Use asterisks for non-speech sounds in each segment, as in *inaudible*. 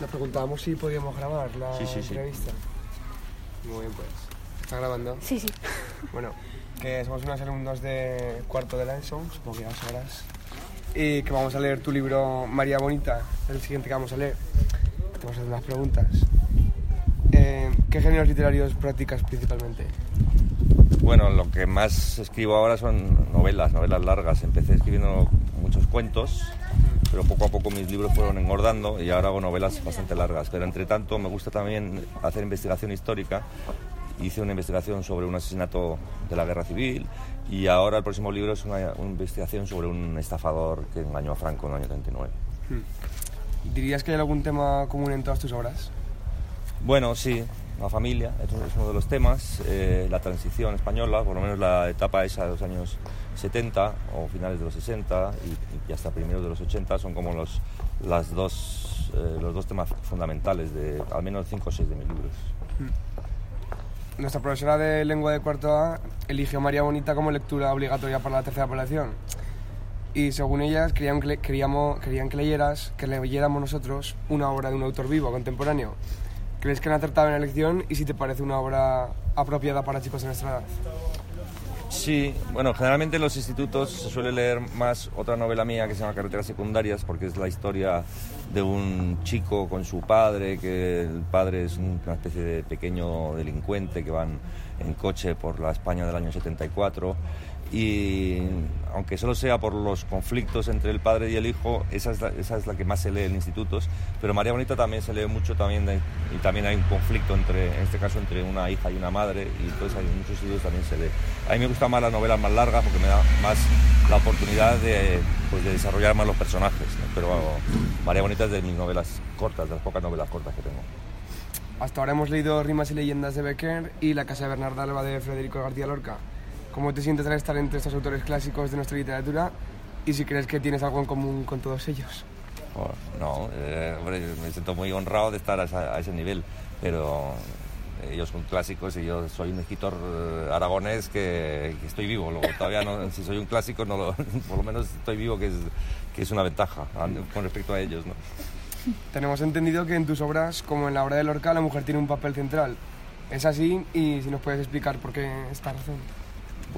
Le preguntábamos si podíamos grabar la Sí, sí, sí. entrevista. Muy bien, pues. ¿Está grabando? Sí, sí. *laughs* Bueno, que somos unos alumnos de cuarto de la ESO, supongo que ya sabrás. Y que vamos a leer tu libro María Bonita, es el siguiente que vamos a leer. Te vamos a hacer unas preguntas. Eh, ¿Qué géneros literarios practicas principalmente? Bueno, lo que más escribo ahora son novelas, novelas largas. Empecé escribiendo muchos cuentos, pero poco a poco mis libros fueron engordando y ahora hago novelas bastante largas. Pero entre tanto me gusta también hacer investigación histórica. Hice una investigación sobre un asesinato de la guerra civil y ahora el próximo libro es una, una investigación sobre un estafador que engañó a Franco en el año 39. ¿Dirías que hay algún tema común en todas tus obras? Bueno, sí, la familia es uno- es uno de los temas, eh, la transición española, por lo menos la etapa esa de los años 70 o finales de los 60 y, hasta primeros de los 80 son como los, las dos, eh, los dos temas fundamentales de al menos 5 o 6 de mis libros. Nuestra profesora de lengua de cuarto A eligió María Bonita como lectura obligatoria para la tercera población. Y según ellas, querían que, le- queríamos, querían que leyeras, que leyéramos nosotros una obra de un autor vivo, contemporáneo. ¿Crees que han acertado en la elección y si te parece una obra apropiada para chicos de nuestra edad? Sí, bueno, generalmente en los institutos se suele leer más otra novela mía que se llama Carreteras Secundarias porque es la historia de un chico con su padre, que el padre es una especie de pequeño delincuente que van en coche por la España del año 74 y aunque solo sea por los conflictos entre el padre y el hijo, esa es la, esa es la que más se lee en institutos, pero María Bonita también se lee mucho también de- y también hay un conflicto entre, en este caso entre una hija y una madre y entonces hay muchos institutos también se lee. A mí me gustan más las novelas más largas porque me da más la oportunidad de, pues, de desarrollar más los personajes, ¿no? pero María Bonita es de mis novelas cortas, de las pocas novelas cortas que tengo. Hasta ahora hemos leído Rimas y Leyendas de Becker y La Casa de Bernarda Alba de Federico García Lorca. ¿Cómo te sientes al estar entre estos autores clásicos de nuestra literatura y si crees que tienes algo en común con todos ellos? Oh, No, eh, hombre, me siento muy honrado de estar a, esa- a ese nivel, pero ellos son clásicos y yo soy un escritor eh, aragonés que, que estoy vivo. Luego, todavía no, *laughs* si soy un clásico, no lo- *laughs* por lo menos estoy vivo, que es, que es una ventaja an- con respecto a ellos. ¿no? Tenemos entendido que en tus obras, como en la obra de Lorca, la mujer tiene un papel central. ¿Es así? Y si nos puedes explicar por qué esta razón.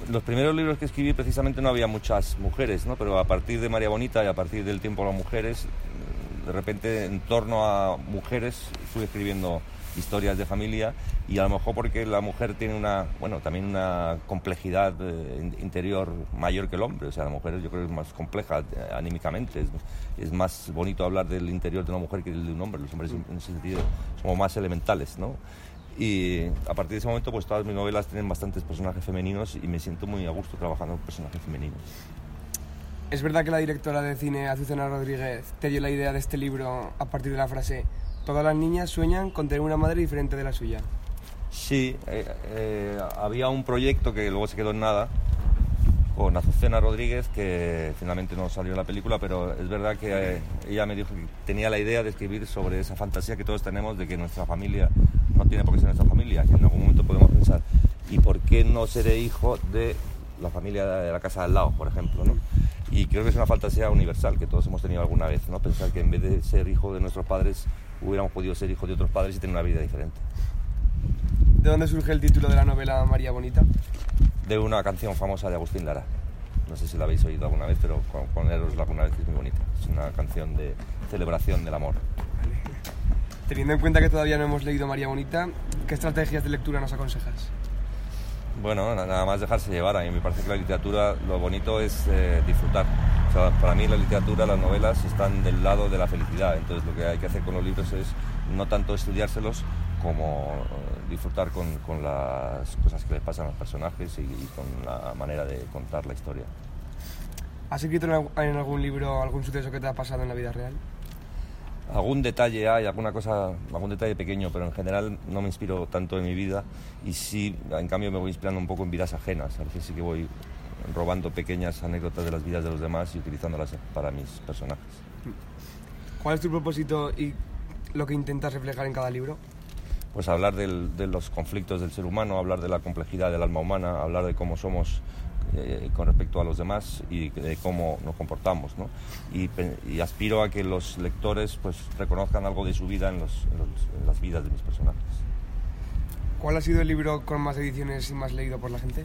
Los primeros libros que escribí precisamente no había muchas mujeres, ¿no? pero a partir de María Bonita y a partir del tiempo de las mujeres, de repente en torno a mujeres fui escribiendo historias de familia y a lo mejor porque la mujer tiene una, bueno, también una complejidad eh, in- interior mayor que el hombre, o sea, la mujer yo creo que es más compleja eh, anímicamente, es, es más bonito hablar del interior de una mujer que del de un hombre, los hombres en ese sentido somos más elementales, ¿no? Y a partir de ese momento, pues todas mis novelas tienen bastantes personajes femeninos y me siento muy a gusto trabajando con personajes femeninos. ¿Es verdad que la directora de cine, Azucena Rodríguez, te dio la idea de este libro a partir de la frase Todas las niñas sueñan con tener una madre diferente de la suya? Sí, eh, eh, había un proyecto que luego se quedó en nada con Azucena Rodríguez, que finalmente no salió en la película, pero es verdad que eh, ella me dijo que tenía la idea de escribir sobre esa fantasía que todos tenemos de que nuestra familia no tiene por qué ser nuestra familia, que en algún momento podemos pensar, ¿y por qué no seré hijo de la familia de la casa al lado, por ejemplo? ¿no? Y creo que es una fantasía universal que todos hemos tenido alguna vez, ¿no? pensar que en vez de ser hijo de nuestros padres, hubiéramos podido ser hijos de otros padres y tener una vida diferente. ¿De dónde surge el título de la novela María Bonita? de una canción famosa de Agustín Lara. No sé si la habéis oído alguna vez, pero ponerosla alguna vez que es muy bonita. Es una canción de celebración del amor. Teniendo en cuenta que todavía no hemos leído María Bonita, ¿qué estrategias de lectura nos aconsejas? Bueno, na- nada más dejarse llevar. A mí me parece que la literatura, lo bonito es eh, disfrutar. O sea, para mí la literatura, las novelas están del lado de la felicidad. Entonces lo que hay que hacer con los libros es no tanto estudiárselos como eh, disfrutar con, con las cosas que le pasan a los personajes y, y con la manera de contar la historia. ¿Has escrito en algún libro algún suceso que te ha pasado en la vida real? Algún detalle hay, alguna cosa, algún detalle pequeño, pero en general no me inspiro tanto en mi vida y sí, en cambio me voy inspirando un poco en vidas ajenas. A veces sí que voy robando pequeñas anécdotas de las vidas de los demás y utilizándolas para mis personajes. ¿Cuál es tu propósito y lo que intentas reflejar en cada libro? Pues hablar del- de los conflictos del ser humano, hablar de la complejidad del alma humana, hablar de cómo somos eh, con respecto a los demás y de cómo nos comportamos. ¿no? Y, aspiro a que los lectores pues, reconozcan algo de su vida en, los- en los- en las vidas de mis personajes. ¿Cuál ha sido el libro con más ediciones y más leído por la gente?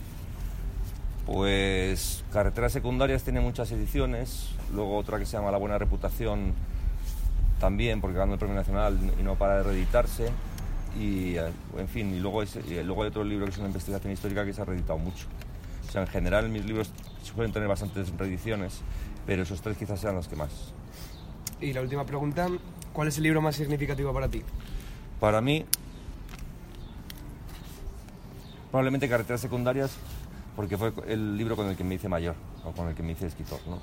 Pues Carreteras Secundarias tiene muchas ediciones, luego otra que se llama La Buena Reputación también, porque ganó el Premio Nacional y no para de reeditarse. Y, eh, en fin, y luego, y luego hay otro libro que es una investigación histórica que se ha reeditado mucho. O sea, en general mis libros suelen tener bastantes reediciones, pero esos tres quizás sean los que más. Y la última pregunta, ¿cuál es el libro más significativo para ti? Para mí, probablemente Carreteras Secundarias, porque fue el libro con el que me hice mayor, o con el que me hice escritor. ¿no?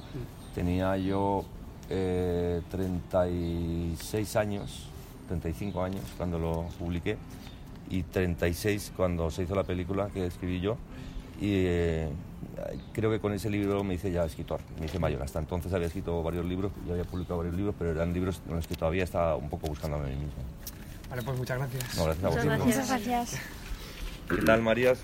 Tenía yo eh, 36 años, 35 años cuando lo publiqué, y 36 cuando se hizo la película que escribí yo. Y eh, creo que con ese libro me hice ya escritor, me hice mayor. Hasta entonces había escrito varios libros, yo había publicado varios libros, pero eran libros en los que todavía estaba un poco buscando a mí mismo. Vale, pues muchas gracias. No, gracias a Muchas vosotros. gracias. Muchas gracias. ¿Qué tal, Marías?